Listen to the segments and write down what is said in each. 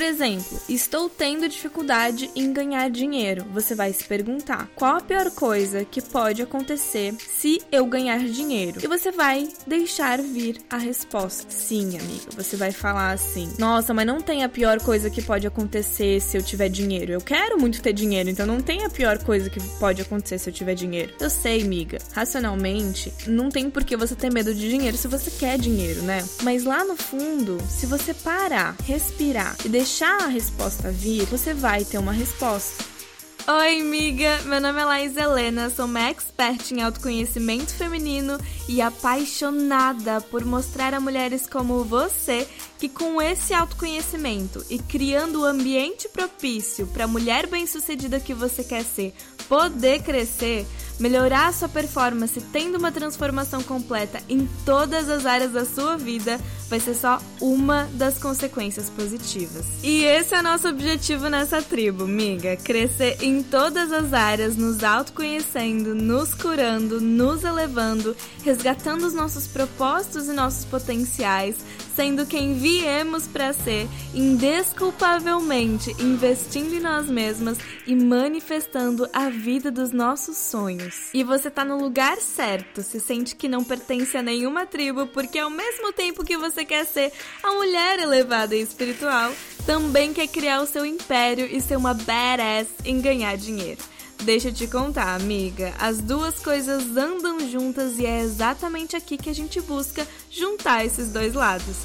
Por exemplo, estou tendo dificuldade em ganhar dinheiro. Você vai se perguntar: qual a pior coisa que pode acontecer se eu ganhar dinheiro? E você vai deixar vir a resposta. Sim, amiga. Você vai falar assim: nossa, mas não tem a pior coisa que pode acontecer se eu tiver dinheiro. Eu quero muito ter dinheiro, então não tem a pior coisa que pode acontecer se eu tiver dinheiro. Eu sei, amiga. Racionalmente, não tem por que você ter medo de dinheiro se você quer dinheiro, né? Mas lá no fundo, se você parar, respirar e deixar a resposta vir, você vai ter uma resposta. Oi, amiga! Meu nome é Laís Helena, sou uma expert em autoconhecimento feminino e apaixonada por mostrar a mulheres como você que, com esse autoconhecimento e criando o ambiente propício para a mulher bem-sucedida que você quer ser poder crescer, melhorar a sua performance tendo uma transformação completa em todas as áreas da sua vida vai ser só uma das consequências positivas. E esse é nosso objetivo nessa tribo, miga: crescer em todas as áreas, nos autoconhecendo, nos curando, nos elevando, resgatando os nossos propósitos e nossos potenciais, sendo quem viemos para ser, indesculpavelmente investindo em nós mesmas e manifestando a vida dos nossos sonhos. E você tá no lugar certo, se sente que não pertence a nenhuma tribo, porque ao mesmo tempo que você quer ser a mulher elevada e espiritual, também quer criar o seu império e ser uma badass em ganhar dinheiro. Deixa eu te contar, amiga. As duas coisas andam juntas e é exatamente aqui que a gente busca juntar esses dois lados.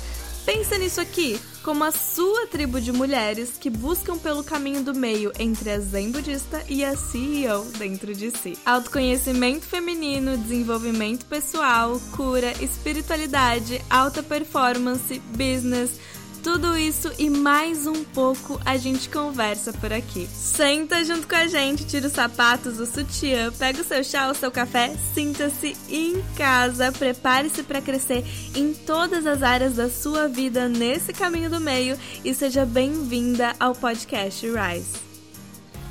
Pensa nisso aqui como a sua tribo de mulheres que buscam pelo caminho do meio entre a zen budista e a CEO dentro de si. Autoconhecimento feminino, desenvolvimento pessoal, cura, espiritualidade, alta performance, business tudo isso e mais um pouco a gente conversa por aqui. Senta junto com a gente, tira os sapatos, o sutiã, pega o seu chá, o seu café, sinta-se em casa, prepare-se para crescer em todas as áreas da sua vida nesse caminho do meio e seja bem-vinda ao podcast Rise.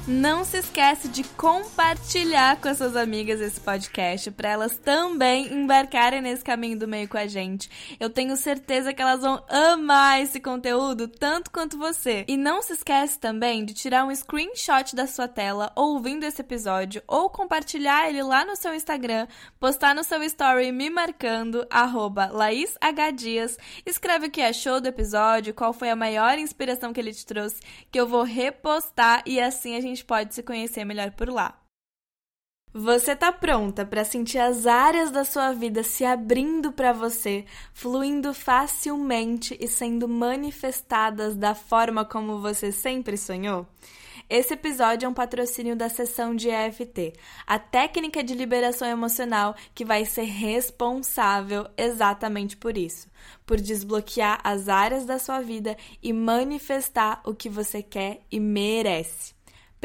Não se esquece de compartilhar com as suas amigas esse podcast para elas também embarcarem nesse caminho do meio com a gente. Eu tenho certeza que elas vão amar esse conteúdo tanto quanto você. E não se esquece também de tirar um screenshot da sua tela ouvindo esse episódio ou compartilhar ele lá no seu Instagram, postar no seu story me marcando @laishdias. Escreve o que achou do episódio, qual foi a maior inspiração que ele te trouxe, que eu vou repostar e assim a gente gente pode se conhecer melhor por lá. Você tá pronta para sentir as áreas da sua vida se abrindo para você, fluindo facilmente e sendo manifestadas da forma como você sempre sonhou? Esse episódio é um patrocínio da sessão de EFT, a técnica de liberação emocional que vai ser responsável exatamente por isso, por desbloquear as áreas da sua vida e manifestar o que você quer e merece.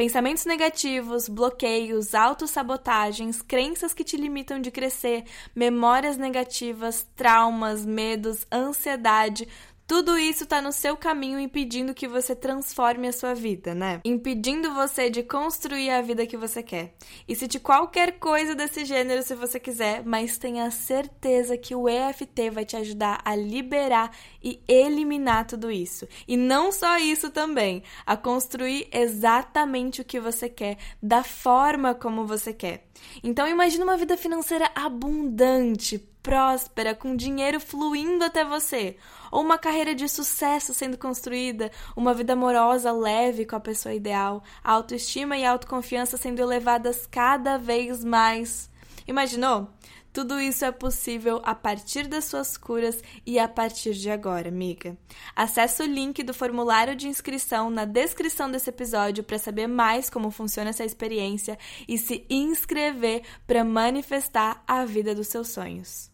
Pensamentos negativos, bloqueios, autossabotagens, crenças que te limitam de crescer, memórias negativas, traumas, medos, ansiedade, tudo isso está no seu caminho impedindo que você transforme a sua vida, né? Impedindo você de construir a vida que você quer. E se de qualquer coisa desse gênero, se você quiser, mas tenha certeza que o EFT vai te ajudar a liberar e eliminar tudo isso. E não só isso também, a construir exatamente o que você quer, da forma como você quer. Então imagine uma vida financeira abundante, próspera, com dinheiro fluindo até você, ou uma carreira de sucesso sendo construída, uma vida amorosa leve com a pessoa ideal, a autoestima e a autoconfiança sendo elevadas cada vez mais. Imaginou? Tudo isso é possível a partir das suas curas e a partir de agora, amiga. Acesse o link do formulário de inscrição na descrição desse episódio para saber mais como funciona essa experiência e se inscrever para manifestar a vida dos seus sonhos.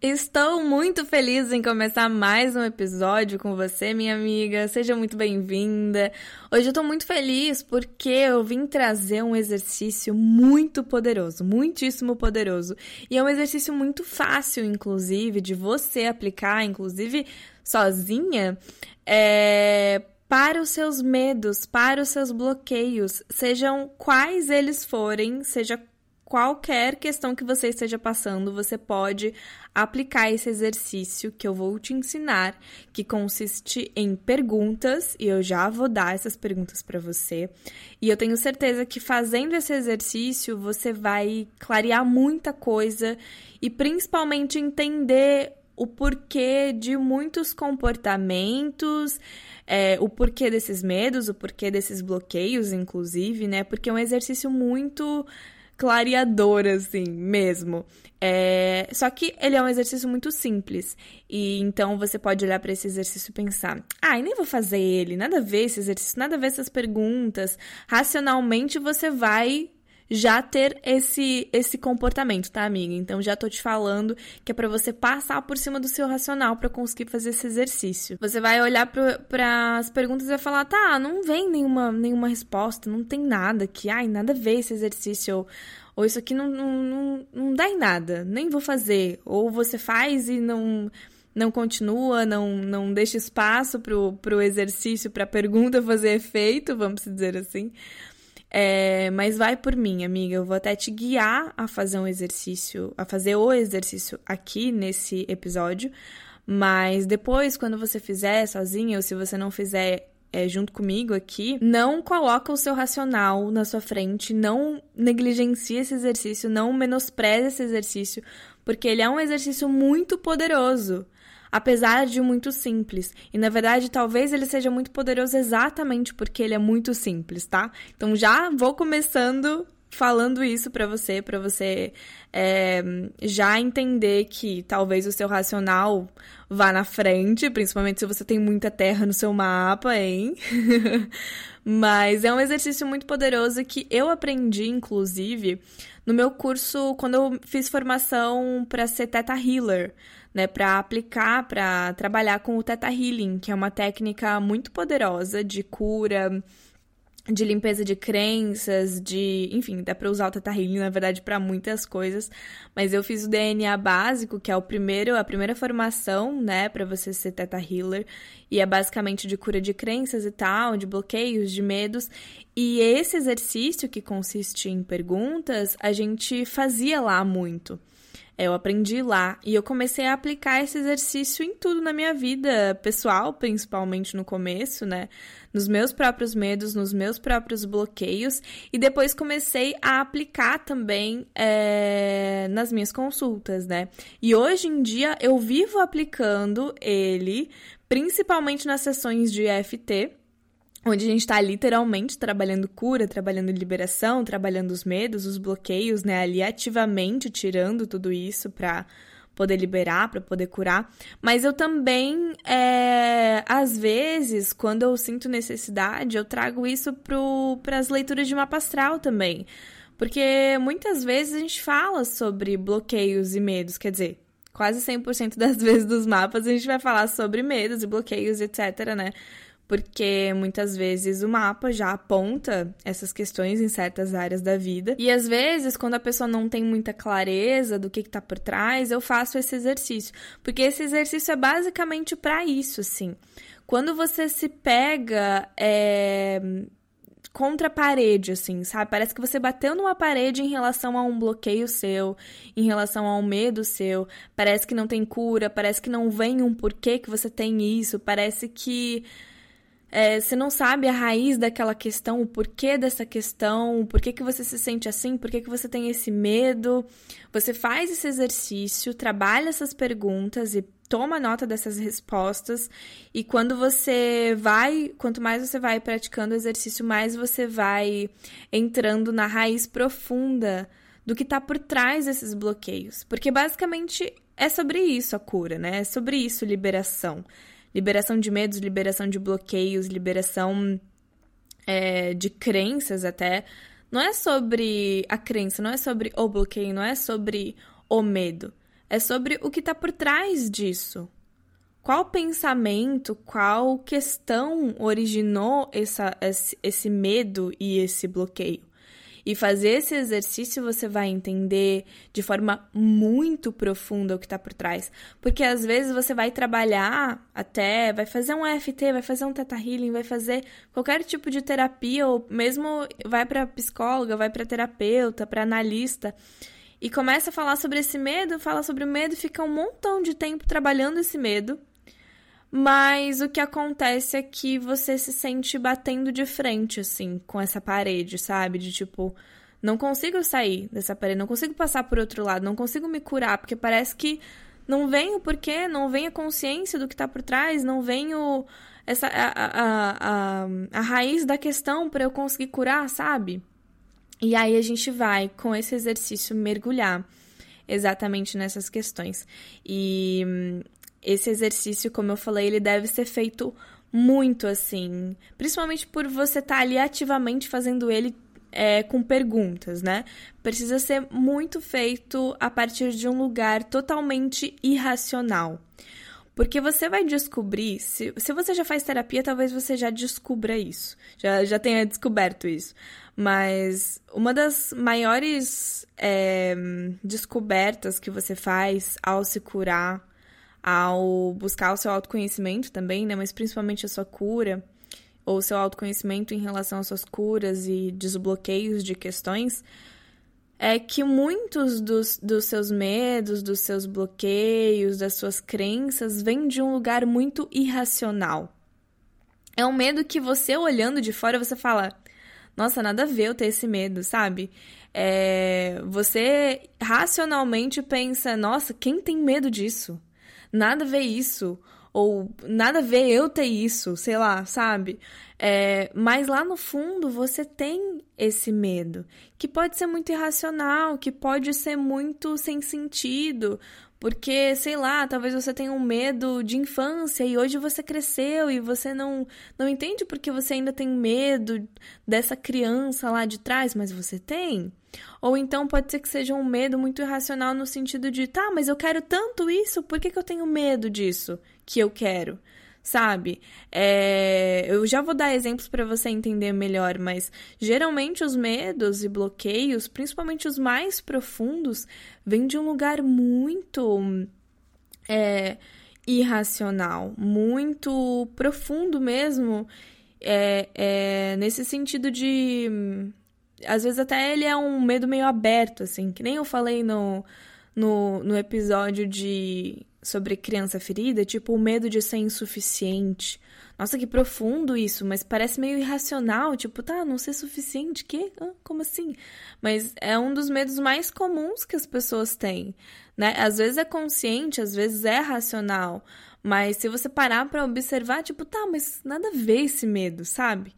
Estou muito feliz em começar mais um episódio com você, minha amiga. Seja muito bem-vinda. Hoje eu tô muito feliz porque eu vim trazer um exercício muito poderoso, muitíssimo poderoso. E é um exercício muito fácil, inclusive, de você aplicar, inclusive sozinha, é, para os seus medos, para os seus bloqueios, sejam quais eles forem, seja qualquer questão que você esteja passando, você pode aplicar esse exercício que eu vou te ensinar, que consiste em perguntas, e eu já vou dar essas perguntas para você. E eu tenho certeza que fazendo esse exercício, você vai clarear muita coisa e principalmente entender o porquê de muitos comportamentos, é, o porquê desses medos, o porquê desses bloqueios, inclusive, né? Porque é um exercício muito clareador, assim, mesmo. É... Só que ele é um exercício muito simples. E então você pode olhar para esse exercício e pensar: ah, nem vou fazer ele, nada a ver esse exercício, nada a ver essas perguntas. Racionalmente você vai já ter esse esse comportamento, tá, amiga? Então já tô te falando que é para você passar por cima do seu racional para conseguir fazer esse exercício. Você vai olhar para as perguntas e vai falar: "Tá, não vem nenhuma nenhuma resposta, não tem nada que, ai, nada a ver esse exercício ou, ou isso aqui não, não, não, não dá em nada, nem vou fazer". Ou você faz e não não continua, não, não deixa espaço pro, pro exercício, pra pergunta fazer efeito, vamos dizer assim. É, mas vai por mim, amiga. Eu vou até te guiar a fazer um exercício, a fazer o exercício aqui nesse episódio. Mas depois, quando você fizer sozinha, ou se você não fizer é, junto comigo aqui, não coloca o seu racional na sua frente, não negligencie esse exercício, não menospreze esse exercício, porque ele é um exercício muito poderoso apesar de muito simples. E na verdade, talvez ele seja muito poderoso exatamente porque ele é muito simples, tá? Então já vou começando falando isso para você, para você é, já entender que talvez o seu racional vá na frente, principalmente se você tem muita terra no seu mapa, hein? Mas é um exercício muito poderoso que eu aprendi, inclusive, no meu curso quando eu fiz formação para ser Teta Healer né, para aplicar, para trabalhar com o Theta Healing, que é uma técnica muito poderosa de cura, de limpeza de crenças, de, enfim, dá para usar o Theta Healing na verdade para muitas coisas, mas eu fiz o DNA básico, que é o primeiro, a primeira formação, né, para você ser Theta Healer, e é basicamente de cura de crenças e tal, de bloqueios, de medos. E esse exercício que consiste em perguntas, a gente fazia lá muito. Eu aprendi lá e eu comecei a aplicar esse exercício em tudo na minha vida pessoal, principalmente no começo, né? Nos meus próprios medos, nos meus próprios bloqueios, e depois comecei a aplicar também é, nas minhas consultas, né? E hoje em dia eu vivo aplicando ele, principalmente nas sessões de EFT, onde a gente está literalmente trabalhando cura, trabalhando liberação, trabalhando os medos, os bloqueios, né? Ali ativamente tirando tudo isso para poder liberar, para poder curar. Mas eu também, é, às vezes, quando eu sinto necessidade, eu trago isso para as leituras de mapa astral também. Porque muitas vezes a gente fala sobre bloqueios e medos, quer dizer, quase 100% das vezes dos mapas a gente vai falar sobre medos e bloqueios, etc, né? Porque muitas vezes o mapa já aponta essas questões em certas áreas da vida. E às vezes, quando a pessoa não tem muita clareza do que está por trás, eu faço esse exercício, porque esse exercício é basicamente para isso, assim. Quando você se pega é, contra a parede, assim, sabe? Parece que você bateu numa parede em relação a um bloqueio seu, em relação a um medo seu. Parece que não tem cura, parece que não vem um porquê que você tem isso, parece que é, você não sabe a raiz daquela questão, o porquê dessa questão, porquê que você se sente assim, por que você tem esse medo. Você faz esse exercício, trabalha essas perguntas e toma nota dessas respostas. E quando você vai, quanto mais você vai praticando o exercício, mais você vai entrando na raiz profunda do que está por trás desses bloqueios. Porque basicamente é sobre isso a cura, né? É sobre isso liberação liberação de medos, liberação de bloqueios, liberação é, de crenças até. Não é sobre a crença, não é sobre o bloqueio, não é sobre o medo. É sobre o que está por trás disso. Qual pensamento, qual questão originou essa, esse, esse medo e esse bloqueio? E fazer esse exercício você vai entender de forma muito profunda o que está por trás. Porque às vezes você vai trabalhar até, vai fazer um EFT, vai fazer um Theta Healing, vai fazer qualquer tipo de terapia, ou mesmo vai para psicóloga, vai para terapeuta, para analista e começa a falar sobre esse medo, fala sobre o medo fica um montão de tempo trabalhando esse medo. Mas o que acontece é que você se sente batendo de frente, assim, com essa parede, sabe? De tipo, não consigo sair dessa parede, não consigo passar por outro lado, não consigo me curar, porque parece que não vem o porquê, não vem a consciência do que tá por trás, não vem o, essa, a, a, a, a raiz da questão para eu conseguir curar, sabe? E aí a gente vai, com esse exercício, mergulhar exatamente nessas questões. E hum, esse exercício, como eu falei, ele deve ser feito muito assim, principalmente por você estar tá ali ativamente fazendo ele é, com perguntas, né? Precisa ser muito feito a partir de um lugar totalmente irracional. Porque você vai descobrir, se, se você já faz terapia, talvez você já descubra isso, já, já tenha descoberto isso. Mas uma das maiores é, descobertas que você faz ao se curar, ao buscar o seu autoconhecimento também, né? Mas principalmente a sua cura, ou o seu autoconhecimento em relação às suas curas e desbloqueios de questões, é que muitos dos, dos seus medos, dos seus bloqueios, das suas crenças, vêm de um lugar muito irracional. É um medo que você olhando de fora, você fala nossa, nada a ver eu ter esse medo, sabe? É, você racionalmente pensa, nossa, quem tem medo disso? Nada a ver isso. Ou nada a ver eu ter isso, sei lá, sabe? É, mas lá no fundo você tem esse medo, que pode ser muito irracional, que pode ser muito sem sentido, porque, sei lá, talvez você tenha um medo de infância e hoje você cresceu e você não, não entende porque você ainda tem medo dessa criança lá de trás, mas você tem. Ou então pode ser que seja um medo muito irracional no sentido de, tá, mas eu quero tanto isso, por que, que eu tenho medo disso que eu quero? sabe? É, eu já vou dar exemplos para você entender melhor, mas geralmente os medos e bloqueios, principalmente os mais profundos, vêm de um lugar muito é, irracional, muito profundo mesmo, é, é, nesse sentido de. Às vezes até ele é um medo meio aberto, assim, que nem eu falei no, no, no episódio de sobre criança ferida, tipo o medo de ser insuficiente. Nossa, que profundo isso, mas parece meio irracional, tipo, tá, não ser suficiente, que? Ah, como assim? Mas é um dos medos mais comuns que as pessoas têm, né? Às vezes é consciente, às vezes é racional, mas se você parar para observar, tipo, tá, mas nada a ver esse medo, sabe?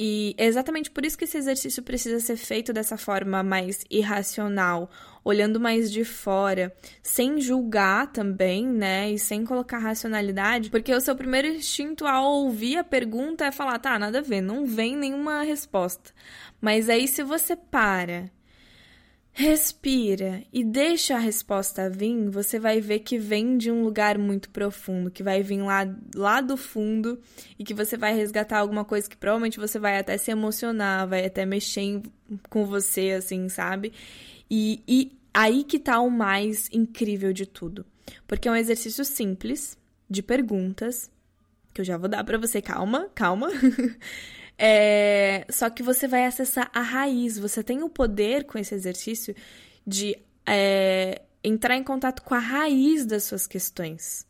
E é exatamente por isso que esse exercício precisa ser feito dessa forma mais irracional, olhando mais de fora, sem julgar também, né? E sem colocar racionalidade, porque o seu primeiro instinto ao ouvir a pergunta é falar, tá, nada a ver, não vem nenhuma resposta. Mas aí se você para Respira e deixa a resposta vir, você vai ver que vem de um lugar muito profundo, que vai vir lá, lá do fundo e que você vai resgatar alguma coisa que provavelmente você vai até se emocionar, vai até mexer em, com você, assim, sabe? E, e aí que tá o mais incrível de tudo. Porque é um exercício simples, de perguntas, que eu já vou dar para você. Calma, calma. É, só que você vai acessar a raiz. Você tem o poder com esse exercício de é, entrar em contato com a raiz das suas questões.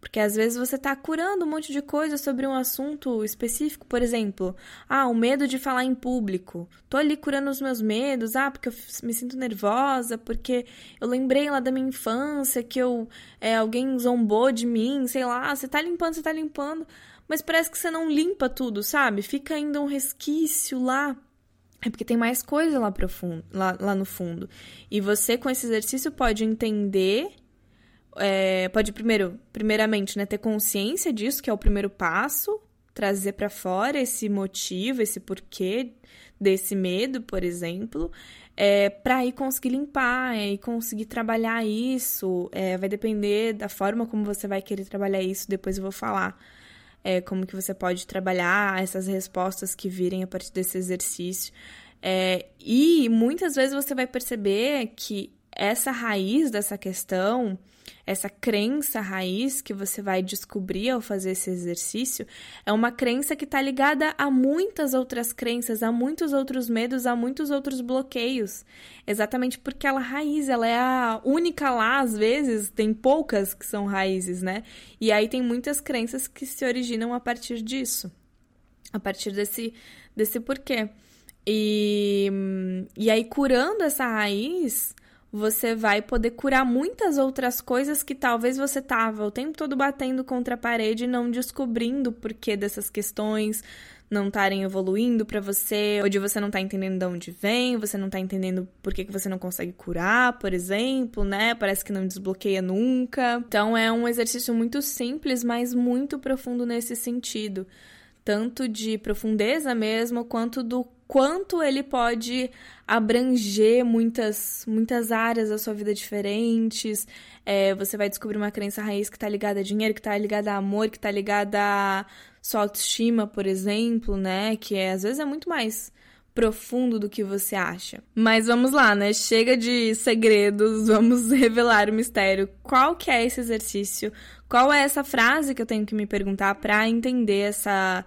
Porque às vezes você está curando um monte de coisa sobre um assunto específico, por exemplo, ah, o medo de falar em público. Tô ali curando os meus medos, ah, porque eu me sinto nervosa, porque eu lembrei lá da minha infância que eu é, alguém zombou de mim, sei lá, você tá limpando, você tá limpando mas parece que você não limpa tudo, sabe? Fica ainda um resquício lá. É porque tem mais coisa lá, profundo, lá, lá no fundo. E você, com esse exercício, pode entender. É, pode primeiro, primeiramente, né, ter consciência disso, que é o primeiro passo, trazer para fora esse motivo, esse porquê desse medo, por exemplo, é, para aí conseguir limpar é, e conseguir trabalhar isso. É, vai depender da forma como você vai querer trabalhar isso, depois eu vou falar é, como que você pode trabalhar essas respostas que virem a partir desse exercício. É, e muitas vezes você vai perceber que essa raiz dessa questão, essa crença raiz que você vai descobrir ao fazer esse exercício, é uma crença que está ligada a muitas outras crenças, a muitos outros medos, a muitos outros bloqueios. Exatamente porque ela raiz, ela é a única lá, às vezes, tem poucas que são raízes, né? E aí tem muitas crenças que se originam a partir disso, a partir desse, desse porquê. E, e aí, curando essa raiz, você vai poder curar muitas outras coisas que talvez você tava o tempo todo batendo contra a parede e não descobrindo o porquê dessas questões não estarem evoluindo para você, ou de você não tá entendendo de onde vem, você não tá entendendo por que, que você não consegue curar, por exemplo, né? Parece que não desbloqueia nunca. Então é um exercício muito simples, mas muito profundo nesse sentido. Tanto de profundeza mesmo, quanto do quanto ele pode abranger muitas, muitas áreas da sua vida diferentes. É, você vai descobrir uma crença raiz que está ligada a dinheiro, que está ligada a amor, que está ligada a sua autoestima, por exemplo, né? Que é, às vezes é muito mais profundo do que você acha. Mas vamos lá, né? Chega de segredos, vamos revelar o mistério. Qual que é esse exercício? Qual é essa frase que eu tenho que me perguntar para entender essa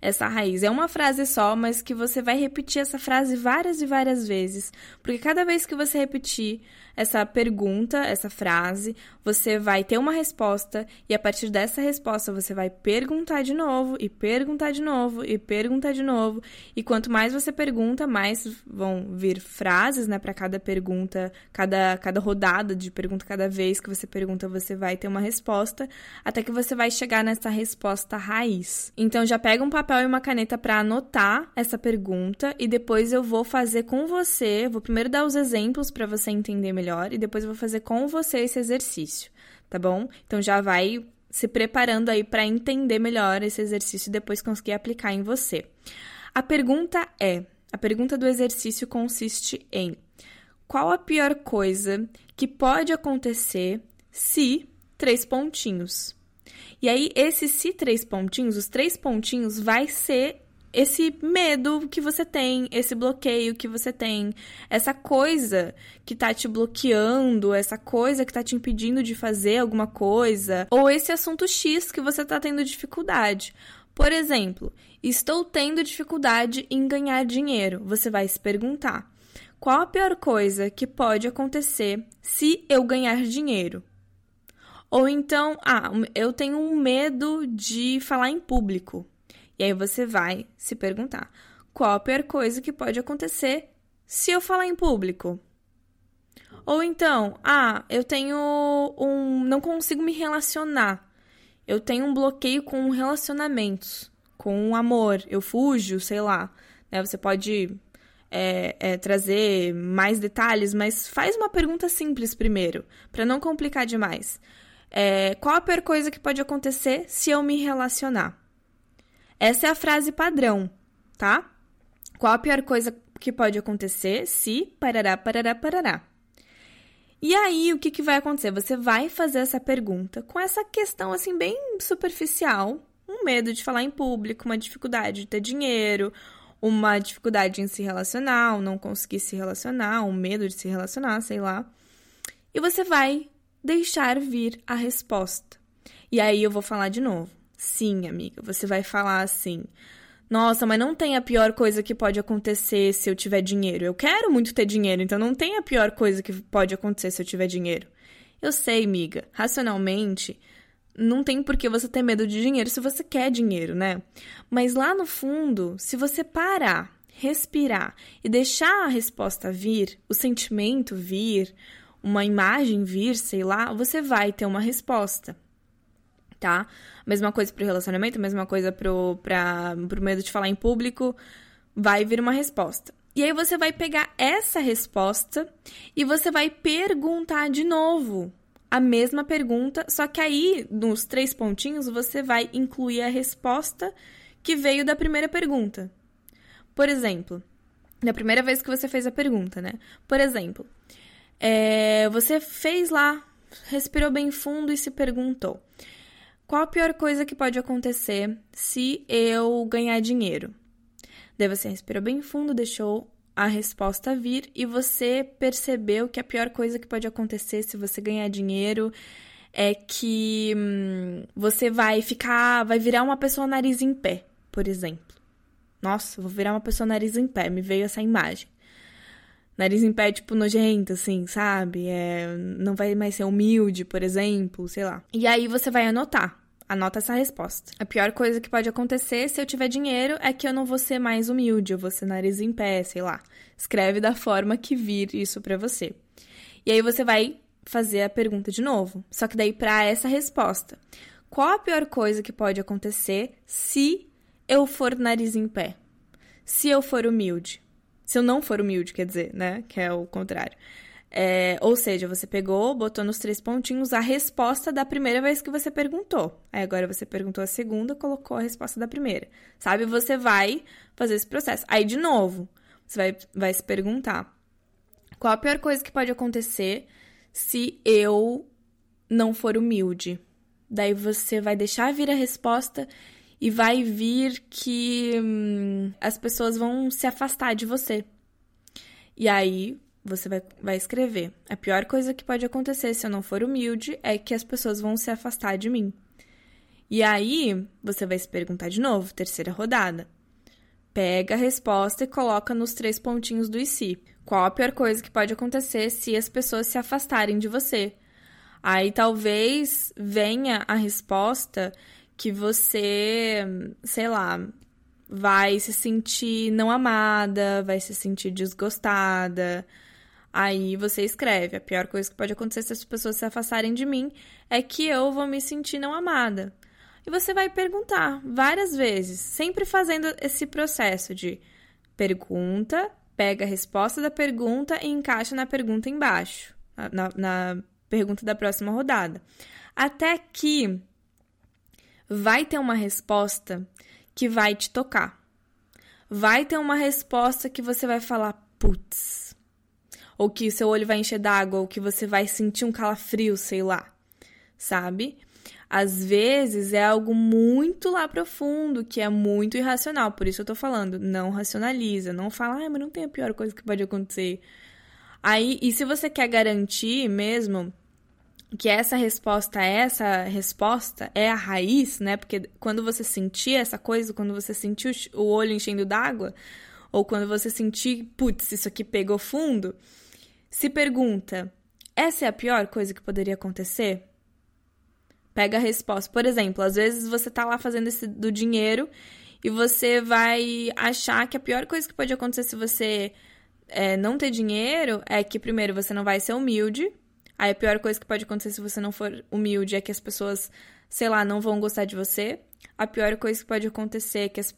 essa raiz. É uma frase só, mas que você vai repetir essa frase várias e várias vezes, porque cada vez que você repetir essa pergunta, essa frase, você vai ter uma resposta e a partir dessa resposta você vai perguntar de novo e perguntar de novo e perguntar de novo. E quanto mais você pergunta, mais vão vir frases, né, para cada pergunta, cada cada rodada de pergunta, cada vez que você pergunta, você vai ter uma resposta, até que você vai chegar nessa resposta raiz. Então já pega um papel e uma caneta para anotar essa pergunta e depois eu vou fazer com você, vou primeiro dar os exemplos para você entender melhor melhor e depois eu vou fazer com você esse exercício, tá bom? Então já vai se preparando aí para entender melhor esse exercício e depois conseguir aplicar em você. A pergunta é: a pergunta do exercício consiste em qual a pior coisa que pode acontecer se três pontinhos. E aí, esse se três pontinhos, os três pontinhos, vai ser esse medo que você tem, esse bloqueio que você tem, essa coisa que tá te bloqueando, essa coisa que tá te impedindo de fazer alguma coisa, ou esse assunto X que você tá tendo dificuldade. Por exemplo, estou tendo dificuldade em ganhar dinheiro. Você vai se perguntar: qual a pior coisa que pode acontecer se eu ganhar dinheiro? Ou então, ah, eu tenho um medo de falar em público. E aí você vai se perguntar: qual a pior coisa que pode acontecer se eu falar em público? Ou então, ah, eu tenho um. não consigo me relacionar. Eu tenho um bloqueio com relacionamentos, com amor. Eu fujo, sei lá. Né? Você pode é, é, trazer mais detalhes, mas faz uma pergunta simples primeiro, para não complicar demais. É, qual a pior coisa que pode acontecer se eu me relacionar? Essa é a frase padrão, tá? Qual a pior coisa que pode acontecer se parará, parará, parará? E aí, o que, que vai acontecer? Você vai fazer essa pergunta com essa questão, assim, bem superficial. Um medo de falar em público, uma dificuldade de ter dinheiro, uma dificuldade em se relacionar, não conseguir se relacionar, um medo de se relacionar, sei lá. E você vai deixar vir a resposta. E aí eu vou falar de novo. Sim, amiga, você vai falar assim: Nossa, mas não tem a pior coisa que pode acontecer se eu tiver dinheiro. Eu quero muito ter dinheiro, então não tem a pior coisa que pode acontecer se eu tiver dinheiro. Eu sei, amiga, racionalmente, não tem por que você ter medo de dinheiro se você quer dinheiro, né? Mas lá no fundo, se você parar, respirar e deixar a resposta vir, o sentimento vir, uma imagem vir, sei lá, você vai ter uma resposta tá? Mesma coisa pro relacionamento, mesma coisa pro, pra, pro medo de falar em público, vai vir uma resposta. E aí você vai pegar essa resposta e você vai perguntar de novo a mesma pergunta, só que aí nos três pontinhos você vai incluir a resposta que veio da primeira pergunta. Por exemplo, da primeira vez que você fez a pergunta, né? Por exemplo, é, você fez lá respirou bem fundo e se perguntou: qual a pior coisa que pode acontecer se eu ganhar dinheiro? Daí você respirou bem fundo, deixou a resposta vir e você percebeu que a pior coisa que pode acontecer se você ganhar dinheiro é que hum, você vai ficar, vai virar uma pessoa nariz em pé, por exemplo. Nossa, vou virar uma pessoa nariz em pé, me veio essa imagem. Nariz em pé, tipo, nojento, assim, sabe? É, não vai mais ser humilde, por exemplo, sei lá. E aí você vai anotar. Anota essa resposta. A pior coisa que pode acontecer se eu tiver dinheiro é que eu não vou ser mais humilde, eu vou ser nariz em pé, sei lá. Escreve da forma que vir isso para você. E aí você vai fazer a pergunta de novo. Só que daí para essa resposta, qual a pior coisa que pode acontecer se eu for nariz em pé? Se eu for humilde? Se eu não for humilde, quer dizer, né? Que é o contrário. É, ou seja, você pegou, botou nos três pontinhos a resposta da primeira vez que você perguntou. Aí agora você perguntou a segunda, colocou a resposta da primeira. Sabe? Você vai fazer esse processo. Aí, de novo, você vai, vai se perguntar: qual a pior coisa que pode acontecer se eu não for humilde? Daí você vai deixar vir a resposta e vai vir que hum, as pessoas vão se afastar de você. E aí você vai, vai escrever: A pior coisa que pode acontecer se eu não for humilde é que as pessoas vão se afastar de mim. E aí você vai se perguntar de novo, terceira rodada. Pega a resposta e coloca nos três pontinhos do e. Qual a pior coisa que pode acontecer se as pessoas se afastarem de você? Aí talvez venha a resposta que você, sei lá, vai se sentir não amada, vai se sentir desgostada, Aí você escreve: a pior coisa que pode acontecer se as pessoas se afastarem de mim é que eu vou me sentir não amada. E você vai perguntar várias vezes, sempre fazendo esse processo de pergunta, pega a resposta da pergunta e encaixa na pergunta embaixo, na, na pergunta da próxima rodada. Até que vai ter uma resposta que vai te tocar. Vai ter uma resposta que você vai falar, putz, ou que seu olho vai encher d'água, ou que você vai sentir um calafrio, sei lá, sabe? Às vezes é algo muito lá profundo, que é muito irracional, por isso eu tô falando, não racionaliza, não fala, ah, mas não tem a pior coisa que pode acontecer. Aí, e se você quer garantir mesmo que essa resposta, essa resposta é a raiz, né? Porque quando você sentir essa coisa, quando você sentir o olho enchendo d'água, ou quando você sentir, putz, isso aqui pegou fundo, se pergunta: essa é a pior coisa que poderia acontecer? Pega a resposta. Por exemplo, às vezes você tá lá fazendo esse do dinheiro e você vai achar que a pior coisa que pode acontecer se você é, não ter dinheiro é que, primeiro, você não vai ser humilde. Aí a pior coisa que pode acontecer se você não for humilde é que as pessoas, sei lá, não vão gostar de você. A pior coisa que pode acontecer é que as,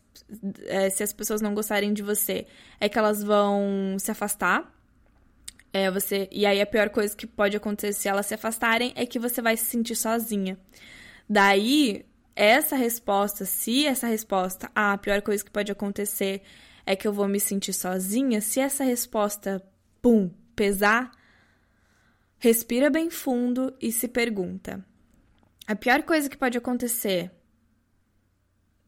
é, se as pessoas não gostarem de você é que elas vão se afastar. É, você, e aí a pior coisa que pode acontecer se elas se afastarem é que você vai se sentir sozinha. Daí, essa resposta, se essa resposta, ah, a pior coisa que pode acontecer é que eu vou me sentir sozinha, se essa resposta, pum, pesar, respira bem fundo e se pergunta: a pior coisa que pode acontecer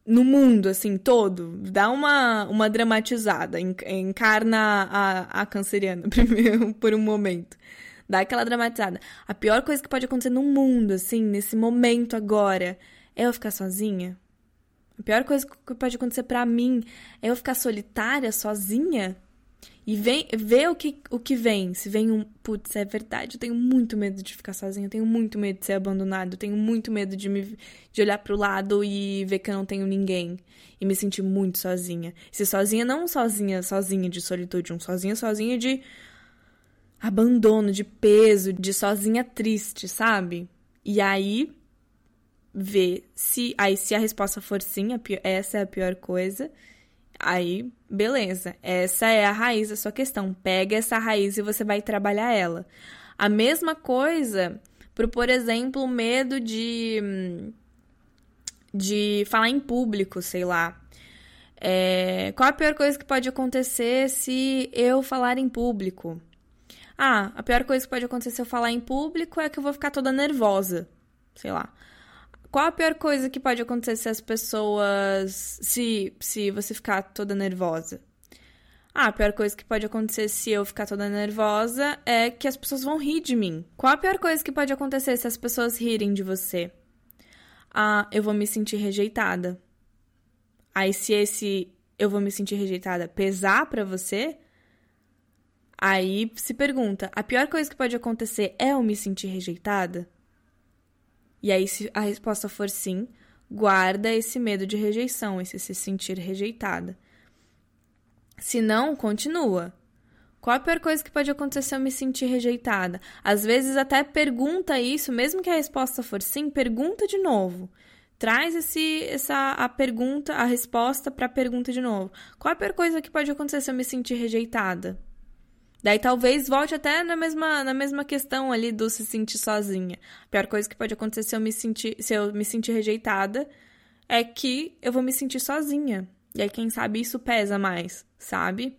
no mundo, assim, todo. Dá uma, uma dramatizada. Encarna a, a canceriana primeiro, por um momento. Dá aquela dramatizada. A pior coisa que pode acontecer no mundo, assim, nesse momento agora, é eu ficar sozinha. A pior coisa que pode acontecer para mim é eu ficar solitária, sozinha. E vem, vê o que, o que vem. Se vem um, putz, é verdade, eu tenho muito medo de ficar sozinha, eu tenho muito medo de ser abandonado, eu tenho muito medo de, me, de olhar pro lado e ver que eu não tenho ninguém. E me sentir muito sozinha. E ser sozinha, não sozinha, sozinha de solitude, um sozinha, sozinha de abandono, de peso, de sozinha triste, sabe? E aí, ver se. Aí, se a resposta for sim, pior, essa é a pior coisa Aí, beleza. Essa é a raiz da sua questão. Pega essa raiz e você vai trabalhar ela. A mesma coisa pro, por exemplo, o medo de de falar em público, sei lá. É, qual a pior coisa que pode acontecer se eu falar em público? Ah, a pior coisa que pode acontecer se eu falar em público é que eu vou ficar toda nervosa. Sei lá. Qual a pior coisa que pode acontecer se as pessoas. Se, se você ficar toda nervosa? Ah, a pior coisa que pode acontecer se eu ficar toda nervosa é que as pessoas vão rir de mim. Qual a pior coisa que pode acontecer se as pessoas rirem de você? Ah, eu vou me sentir rejeitada. Aí, se esse eu vou me sentir rejeitada pesar para você, aí se pergunta: a pior coisa que pode acontecer é eu me sentir rejeitada? E aí, se a resposta for sim, guarda esse medo de rejeição, esse se sentir rejeitada. Se não, continua. Qual a pior coisa que pode acontecer eu me sentir rejeitada? Às vezes até pergunta isso, mesmo que a resposta for sim, pergunta de novo. Traz esse, essa a pergunta, a resposta para a pergunta de novo. Qual a pior coisa que pode acontecer se eu me sentir rejeitada? Daí talvez volte até na mesma, na mesma questão ali do se sentir sozinha. A pior coisa que pode acontecer se eu me sentir, se eu me sentir rejeitada é que eu vou me sentir sozinha. E aí, quem sabe, isso pesa mais, sabe?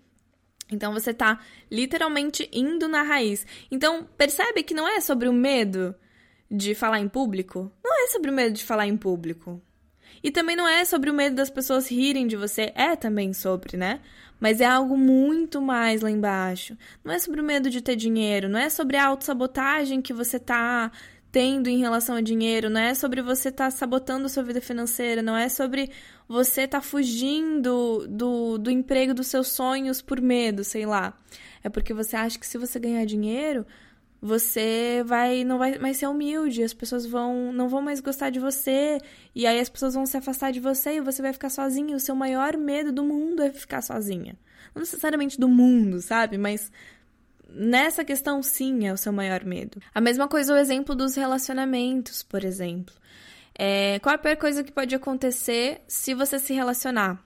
Então você tá literalmente indo na raiz. Então, percebe que não é sobre o medo de falar em público? Não é sobre o medo de falar em público. E também não é sobre o medo das pessoas rirem de você, é também sobre, né? Mas é algo muito mais lá embaixo. Não é sobre o medo de ter dinheiro, não é sobre a autossabotagem que você tá tendo em relação a dinheiro, não é sobre você tá sabotando a sua vida financeira, não é sobre você tá fugindo do, do emprego dos seus sonhos por medo, sei lá. É porque você acha que se você ganhar dinheiro, você vai não vai mais ser humilde, as pessoas vão não vão mais gostar de você, e aí as pessoas vão se afastar de você e você vai ficar sozinha. O seu maior medo do mundo é ficar sozinha. Não necessariamente do mundo, sabe? Mas nessa questão sim é o seu maior medo. A mesma coisa o exemplo dos relacionamentos, por exemplo. É, qual a pior coisa que pode acontecer se você se relacionar?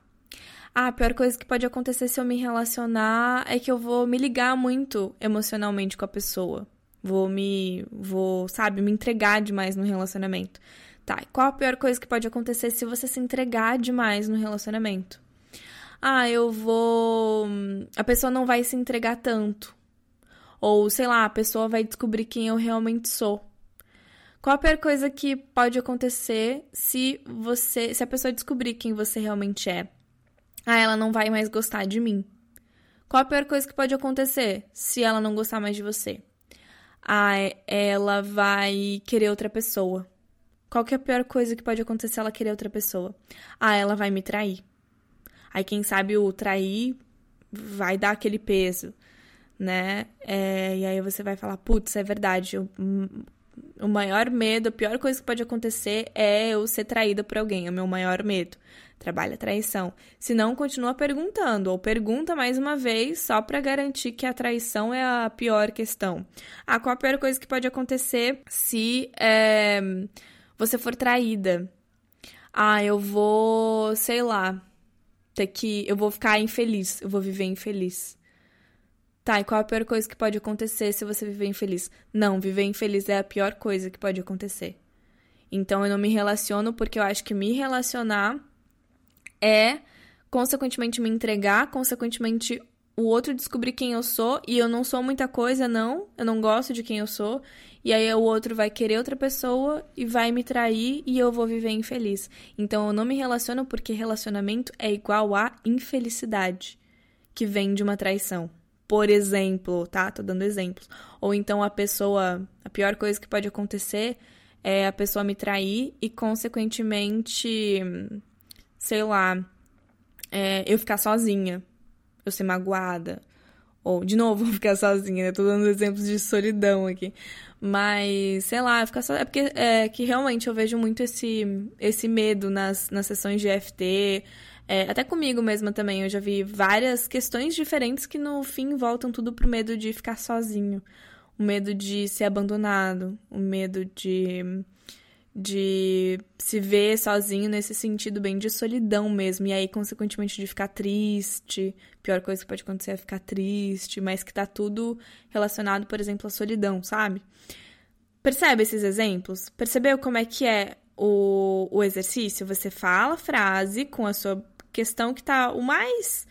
Ah, a pior coisa que pode acontecer se eu me relacionar é que eu vou me ligar muito emocionalmente com a pessoa. Vou me. Vou, sabe, me entregar demais no relacionamento. Tá, qual a pior coisa que pode acontecer se você se entregar demais no relacionamento? Ah, eu vou. A pessoa não vai se entregar tanto. Ou, sei lá, a pessoa vai descobrir quem eu realmente sou. Qual a pior coisa que pode acontecer se você. Se a pessoa descobrir quem você realmente é? Ah, ela não vai mais gostar de mim. Qual a pior coisa que pode acontecer se ela não gostar mais de você? Ah, ela vai querer outra pessoa. Qual que é a pior coisa que pode acontecer ela querer outra pessoa? Ah, ela vai me trair. Aí, quem sabe o trair vai dar aquele peso, né? É, e aí você vai falar, putz, é verdade, eu, o maior medo, a pior coisa que pode acontecer é eu ser traída por alguém, é o meu maior medo. Trabalha traição. Se não, continua perguntando, ou pergunta mais uma vez, só para garantir que a traição é a pior questão. Ah, qual a pior coisa que pode acontecer se é, você for traída? Ah, eu vou, sei lá, ter que. Eu vou ficar infeliz, eu vou viver infeliz. Tá, e qual a pior coisa que pode acontecer se você viver infeliz? Não, viver infeliz é a pior coisa que pode acontecer. Então eu não me relaciono porque eu acho que me relacionar é, consequentemente, me entregar, consequentemente, o outro descobrir quem eu sou e eu não sou muita coisa, não. Eu não gosto de quem eu sou. E aí o outro vai querer outra pessoa e vai me trair e eu vou viver infeliz. Então eu não me relaciono porque relacionamento é igual a infelicidade que vem de uma traição por exemplo, tá? Tô dando exemplos. Ou então a pessoa, a pior coisa que pode acontecer é a pessoa me trair e, consequentemente, sei lá, é, eu ficar sozinha, eu ser magoada. Ou, de novo, ficar sozinha, né? Tô dando exemplos de solidão aqui. Mas, sei lá, ficar sozinha. É porque é que realmente eu vejo muito esse, esse medo nas, nas sessões de FT, é, até comigo mesma também, eu já vi várias questões diferentes que no fim voltam tudo pro medo de ficar sozinho. O medo de ser abandonado, o medo de, de se ver sozinho nesse sentido bem de solidão mesmo. E aí, consequentemente, de ficar triste. Pior coisa que pode acontecer é ficar triste, mas que tá tudo relacionado, por exemplo, à solidão, sabe? Percebe esses exemplos? Percebeu como é que é o, o exercício? Você fala a frase com a sua questão que tá o mais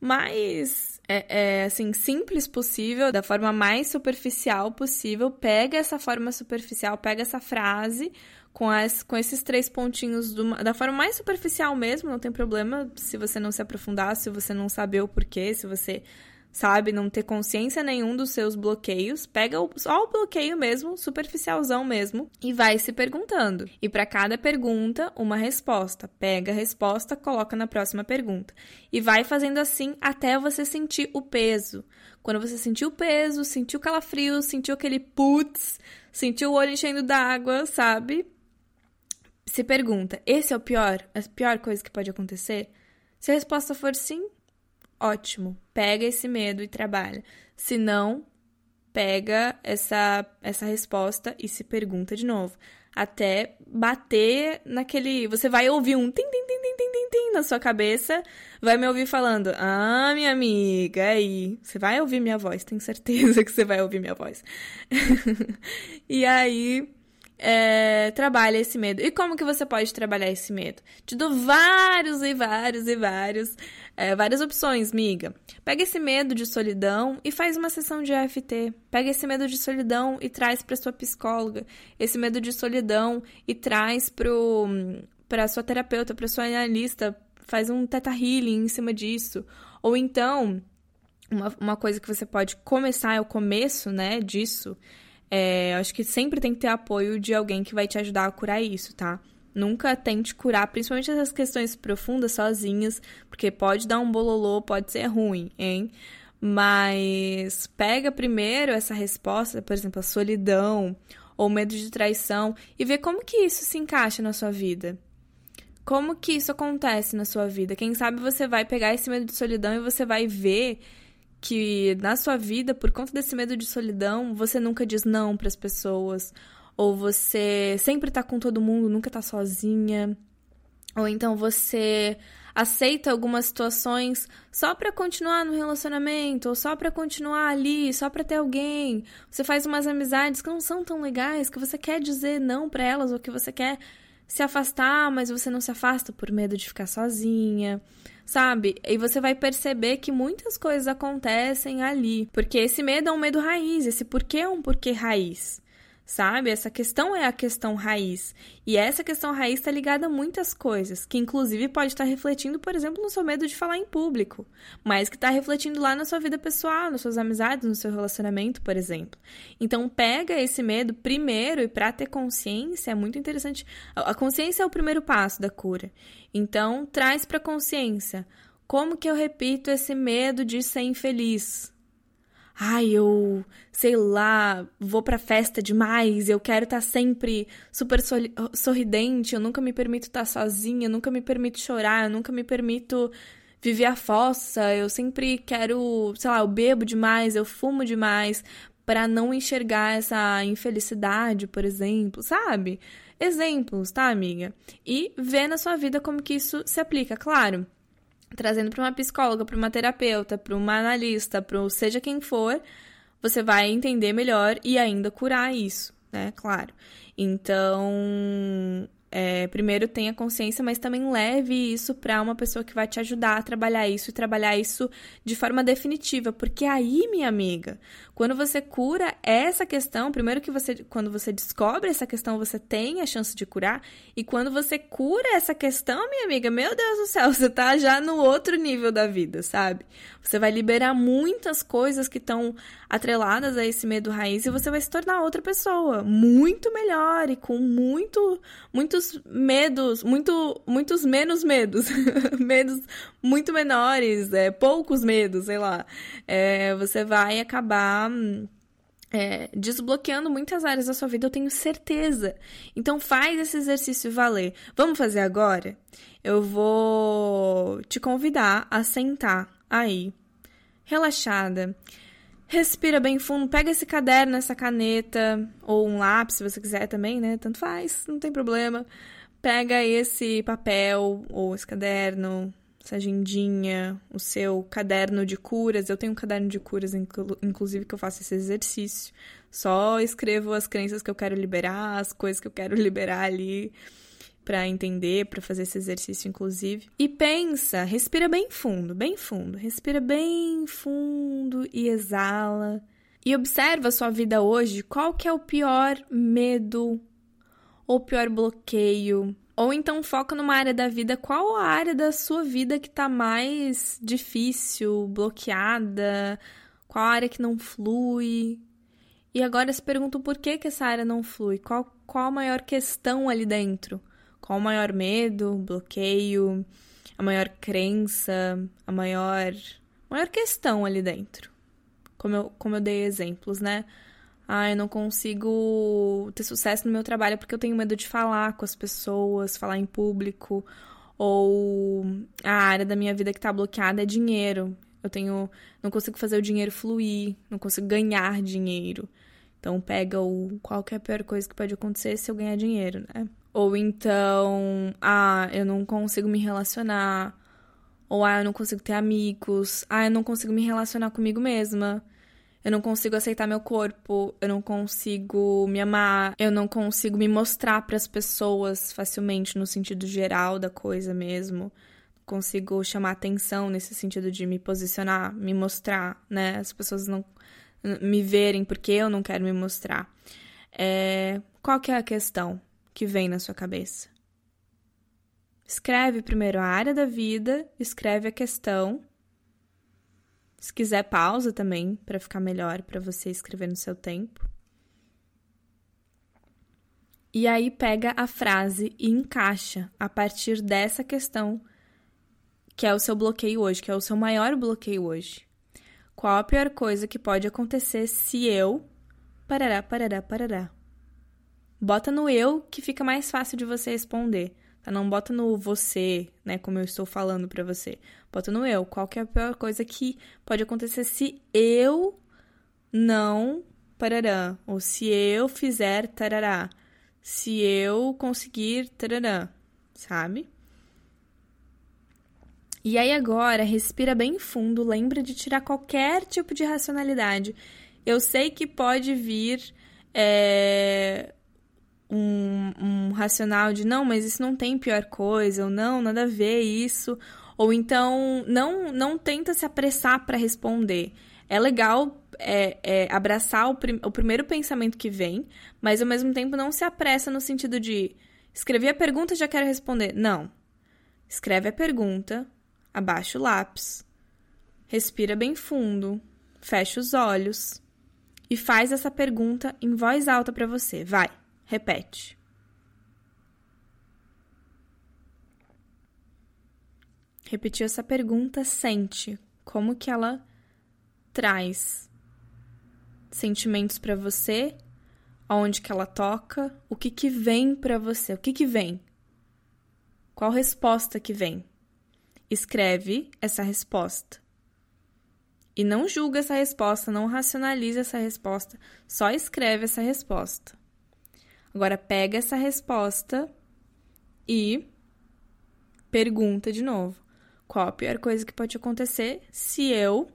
mais é, é, assim, simples possível, da forma mais superficial possível. Pega essa forma superficial, pega essa frase com, as, com esses três pontinhos do, da forma mais superficial mesmo, não tem problema se você não se aprofundar, se você não saber o porquê, se você sabe, não ter consciência nenhum dos seus bloqueios, pega o, só o bloqueio mesmo, superficialzão mesmo, e vai se perguntando. E para cada pergunta, uma resposta. Pega a resposta, coloca na próxima pergunta. E vai fazendo assim até você sentir o peso. Quando você sentiu o peso, sentiu o calafrio, sentiu aquele putz, sentiu o olho enchendo d'água, sabe? Se pergunta: esse é o pior? A pior coisa que pode acontecer? Se a resposta for sim, ótimo, pega esse medo e trabalha. Se não, pega essa, essa resposta e se pergunta de novo. Até bater naquele. Você vai ouvir um tim, tim, tim, tim, tim, tim, na sua cabeça, vai me ouvir falando: Ah, minha amiga, aí. Você vai ouvir minha voz, tenho certeza que você vai ouvir minha voz. e aí é, trabalha esse medo. E como que você pode trabalhar esse medo? Te dou vários e vários e vários, é, várias opções, miga. Pega esse medo de solidão e faz uma sessão de EFT. Pega esse medo de solidão e traz para sua psicóloga. Esse medo de solidão e traz para sua terapeuta, para sua analista. Faz um teta healing em cima disso. Ou então, uma, uma coisa que você pode começar, é o começo, né, disso é, acho que sempre tem que ter apoio de alguém que vai te ajudar a curar isso, tá? Nunca tente curar, principalmente essas questões profundas sozinhas, porque pode dar um bololô, pode ser ruim, hein? Mas pega primeiro essa resposta, por exemplo, a solidão ou medo de traição e vê como que isso se encaixa na sua vida. Como que isso acontece na sua vida? Quem sabe você vai pegar esse medo de solidão e você vai ver que na sua vida, por conta desse medo de solidão, você nunca diz não para as pessoas, ou você sempre tá com todo mundo, nunca tá sozinha, ou então você aceita algumas situações só para continuar no relacionamento, ou só para continuar ali, só para ter alguém. Você faz umas amizades que não são tão legais, que você quer dizer não para elas, ou que você quer se afastar, mas você não se afasta por medo de ficar sozinha sabe? E você vai perceber que muitas coisas acontecem ali, porque esse medo é um medo raiz, esse porquê é um porquê raiz sabe? Essa questão é a questão raiz. E essa questão raiz está ligada a muitas coisas, que inclusive pode estar refletindo, por exemplo, no seu medo de falar em público, mas que está refletindo lá na sua vida pessoal, nas suas amizades, no seu relacionamento, por exemplo. Então, pega esse medo primeiro e para ter consciência é muito interessante. A consciência é o primeiro passo da cura. Então, traz para consciência. Como que eu repito esse medo de ser infeliz? Ai, eu, sei lá, vou pra festa demais, eu quero estar tá sempre super sorridente, eu nunca me permito estar tá sozinha, eu nunca me permito chorar, eu nunca me permito viver a fossa, eu sempre quero, sei lá, eu bebo demais, eu fumo demais para não enxergar essa infelicidade, por exemplo, sabe? Exemplos, tá, amiga? E ver na sua vida como que isso se aplica, claro trazendo para uma psicóloga, para uma terapeuta, para uma analista, para seja quem for, você vai entender melhor e ainda curar isso, né? Claro. Então, é, primeiro tenha consciência, mas também leve isso para uma pessoa que vai te ajudar a trabalhar isso e trabalhar isso de forma definitiva, porque aí, minha amiga, quando você cura essa questão, primeiro que você, quando você descobre essa questão, você tem a chance de curar, e quando você cura essa questão, minha amiga, meu Deus do céu, você tá já no outro nível da vida, sabe? Você vai liberar muitas coisas que estão atreladas a esse medo raiz e você vai se tornar outra pessoa, muito melhor e com muito, muitos medos, muito, muitos menos medos, medos muito menores, é, poucos medos, sei lá. É, você vai acabar é, desbloqueando muitas áreas da sua vida, eu tenho certeza. Então faz esse exercício valer. Vamos fazer agora? Eu vou te convidar a sentar aí, relaxada. Respira bem fundo, pega esse caderno, essa caneta, ou um lápis, se você quiser também, né? Tanto faz, não tem problema. Pega esse papel, ou esse caderno, essa agendinha, o seu caderno de curas. Eu tenho um caderno de curas, inclusive, que eu faço esse exercício. Só escrevo as crenças que eu quero liberar, as coisas que eu quero liberar ali para entender, para fazer esse exercício inclusive. E pensa, respira bem fundo, bem fundo. Respira bem fundo e exala. E observa a sua vida hoje, qual que é o pior medo ou pior bloqueio? Ou então foca numa área da vida, qual a área da sua vida que tá mais difícil, bloqueada? Qual a área que não flui? E agora se pergunta por que, que essa área não flui? Qual, qual a maior questão ali dentro? Qual o maior medo, bloqueio, a maior crença, a maior, maior questão ali dentro? Como eu, como eu dei exemplos, né? Ah, eu não consigo ter sucesso no meu trabalho porque eu tenho medo de falar com as pessoas, falar em público. Ou a área da minha vida que tá bloqueada é dinheiro. Eu tenho. Não consigo fazer o dinheiro fluir, não consigo ganhar dinheiro. Então pega o qual que a pior coisa que pode acontecer se eu ganhar dinheiro, né? Ou então, ah, eu não consigo me relacionar. Ou ah, eu não consigo ter amigos. Ah, eu não consigo me relacionar comigo mesma. Eu não consigo aceitar meu corpo, eu não consigo me amar, eu não consigo me mostrar para as pessoas facilmente no sentido geral da coisa mesmo consigo chamar atenção nesse sentido de me posicionar, me mostrar, né? As pessoas não me verem porque eu não quero me mostrar. É, qual que é a questão que vem na sua cabeça? Escreve primeiro a área da vida, escreve a questão. Se quiser pausa também para ficar melhor para você escrever no seu tempo. E aí pega a frase e encaixa a partir dessa questão que é o seu bloqueio hoje, que é o seu maior bloqueio hoje. Qual a pior coisa que pode acontecer se eu. Parará, parará, parará. Bota no eu que fica mais fácil de você responder. Tá? Não bota no você, né? Como eu estou falando para você. Bota no eu. Qual que é a pior coisa que pode acontecer se eu não parará? Ou se eu fizer tarará? Se eu conseguir tarará, sabe? E aí agora, respira bem fundo, lembra de tirar qualquer tipo de racionalidade. Eu sei que pode vir é, um, um racional de não, mas isso não tem pior coisa, ou não, nada a ver isso. Ou então, não, não tenta se apressar para responder. É legal é, é, abraçar o, prim o primeiro pensamento que vem, mas ao mesmo tempo não se apressa no sentido de escrever a pergunta já quero responder. Não. Escreve a pergunta, abaixa o lápis, respira bem fundo, fecha os olhos e faz essa pergunta em voz alta para você. Vai, repete. Repetiu essa pergunta, sente como que ela traz sentimentos para você, aonde que ela toca, o que que vem para você, o que que vem? Qual resposta que vem? escreve essa resposta. E não julga essa resposta, não racionaliza essa resposta, só escreve essa resposta. Agora pega essa resposta e pergunta de novo: qual a pior coisa que pode acontecer se eu.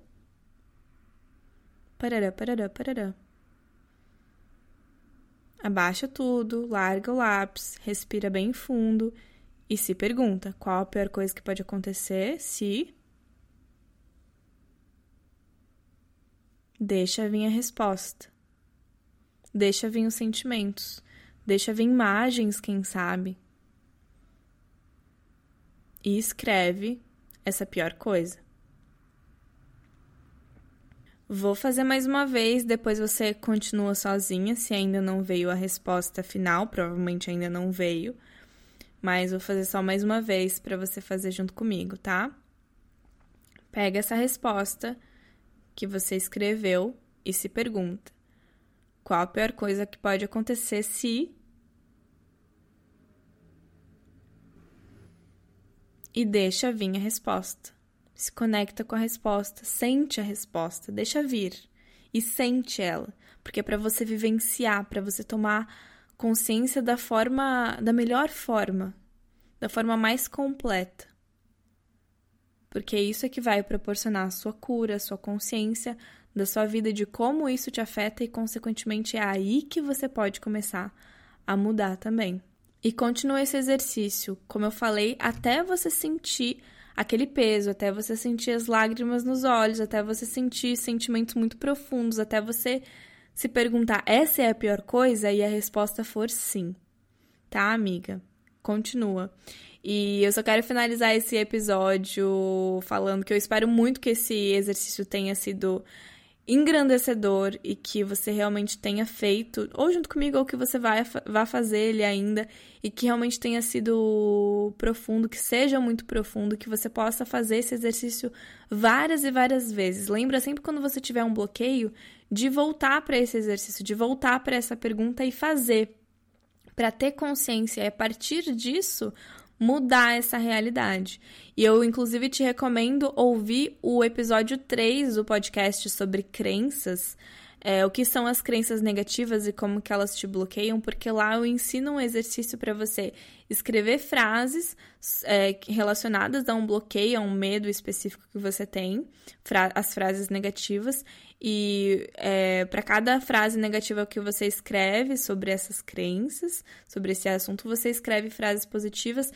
Parará, parará, parará. Abaixa tudo, larga o lápis, respira bem fundo e se pergunta qual a pior coisa que pode acontecer se. Deixa vir a resposta. Deixa vir os sentimentos. Deixa vir imagens, quem sabe. E escreve essa pior coisa. Vou fazer mais uma vez, depois você continua sozinha, se ainda não veio a resposta final, provavelmente ainda não veio mas vou fazer só mais uma vez para você fazer junto comigo, tá? Pega essa resposta que você escreveu e se pergunta: qual a pior coisa que pode acontecer se. E deixa vir a resposta. Se conecta com a resposta, sente a resposta, deixa vir e sente ela, porque é para você vivenciar, para você tomar consciência da forma, da melhor forma, da forma mais completa. Porque isso é que vai proporcionar a sua cura, a sua consciência da sua vida, de como isso te afeta e, consequentemente, é aí que você pode começar a mudar também. E continua esse exercício, como eu falei, até você sentir aquele peso, até você sentir as lágrimas nos olhos, até você sentir sentimentos muito profundos, até você se perguntar: essa é a pior coisa? E a resposta for sim. Tá, amiga? Continua. E eu só quero finalizar esse episódio falando que eu espero muito que esse exercício tenha sido engrandecedor e que você realmente tenha feito, ou junto comigo, ou que você vai, vá fazer ele ainda, e que realmente tenha sido profundo, que seja muito profundo, que você possa fazer esse exercício várias e várias vezes. Lembra sempre quando você tiver um bloqueio de voltar para esse exercício, de voltar para essa pergunta e fazer, para ter consciência. E a partir disso, mudar essa realidade. E eu, inclusive, te recomendo ouvir o episódio 3 do podcast sobre crenças. É, o que são as crenças negativas e como que elas te bloqueiam, porque lá eu ensino um exercício para você escrever frases é, relacionadas a um bloqueio, a um medo específico que você tem, fra as frases negativas, e é, para cada frase negativa que você escreve sobre essas crenças, sobre esse assunto, você escreve frases positivas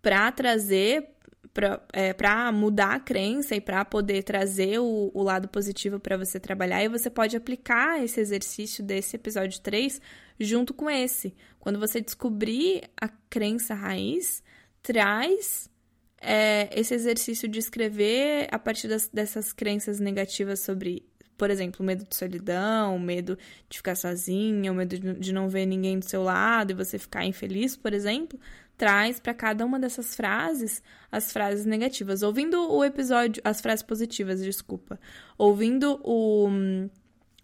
para trazer, para é, mudar a crença e para poder trazer o, o lado positivo para você trabalhar. E você pode aplicar esse exercício desse episódio 3 junto com esse. Quando você descobrir a crença raiz, traz é, esse exercício de escrever a partir das, dessas crenças negativas sobre por exemplo, medo de solidão, medo de ficar sozinha, o medo de não ver ninguém do seu lado e você ficar infeliz, por exemplo, traz para cada uma dessas frases as frases negativas. Ouvindo o episódio, as frases positivas, desculpa. Ouvindo o,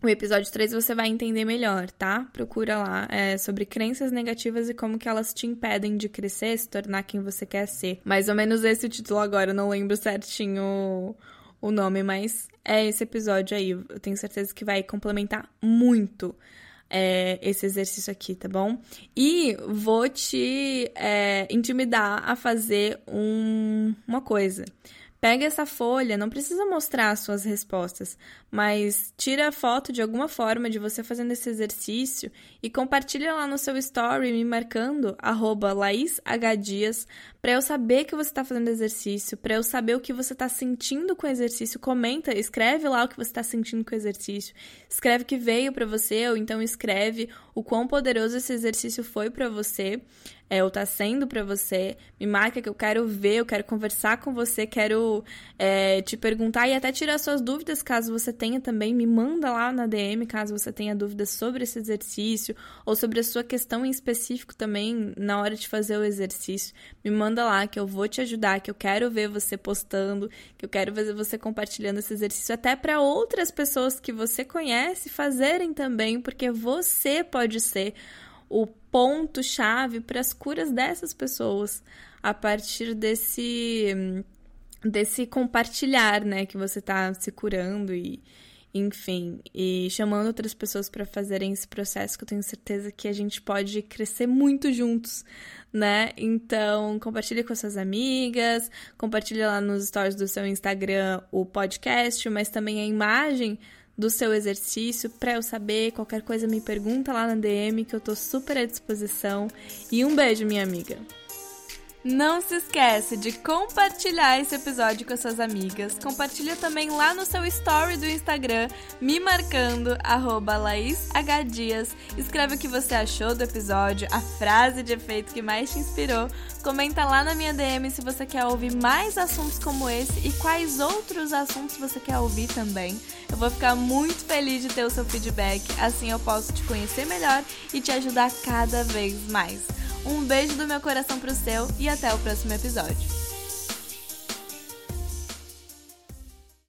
o episódio 3 você vai entender melhor, tá? Procura lá é, sobre crenças negativas e como que elas te impedem de crescer, se tornar quem você quer ser. Mais ou menos esse o título agora, eu não lembro certinho o nome, mas é esse episódio aí. Eu tenho certeza que vai complementar muito é, esse exercício aqui, tá bom? E vou te é, intimidar a fazer um, uma coisa. Pega essa folha, não precisa mostrar as suas respostas, mas tira a foto de alguma forma de você fazendo esse exercício e compartilha lá no seu story me marcando @laishdias para eu saber que você está fazendo exercício, para eu saber o que você está sentindo com o exercício. Comenta, escreve lá o que você está sentindo com o exercício. Escreve que veio para você ou então escreve o quão poderoso esse exercício foi para você é, ou tá sendo para você, me marca que eu quero ver, eu quero conversar com você, quero é, te perguntar e até tirar suas dúvidas caso você tenha também. Me manda lá na DM caso você tenha dúvidas sobre esse exercício ou sobre a sua questão em específico também na hora de fazer o exercício. Me manda lá que eu vou te ajudar, que eu quero ver você postando, que eu quero ver você compartilhando esse exercício até para outras pessoas que você conhece fazerem também, porque você pode ser o ponto-chave para as curas dessas pessoas a partir desse desse compartilhar, né, que você está se curando e enfim, e chamando outras pessoas para fazerem esse processo que eu tenho certeza que a gente pode crescer muito juntos, né? Então, compartilhe com suas amigas, compartilhe lá nos stories do seu Instagram o podcast, mas também a imagem do seu exercício para eu saber. Qualquer coisa me pergunta lá na DM que eu tô super à disposição. E um beijo, minha amiga. Não se esquece de compartilhar esse episódio com as suas amigas. Compartilha também lá no seu story do Instagram, me marcando, arroba LaísHDias. Escreve o que você achou do episódio, a frase de efeito que mais te inspirou. Comenta lá na minha DM se você quer ouvir mais assuntos como esse e quais outros assuntos você quer ouvir também. Eu vou ficar muito feliz de ter o seu feedback, assim eu posso te conhecer melhor e te ajudar cada vez mais. Um beijo do meu coração pro seu e até o próximo episódio.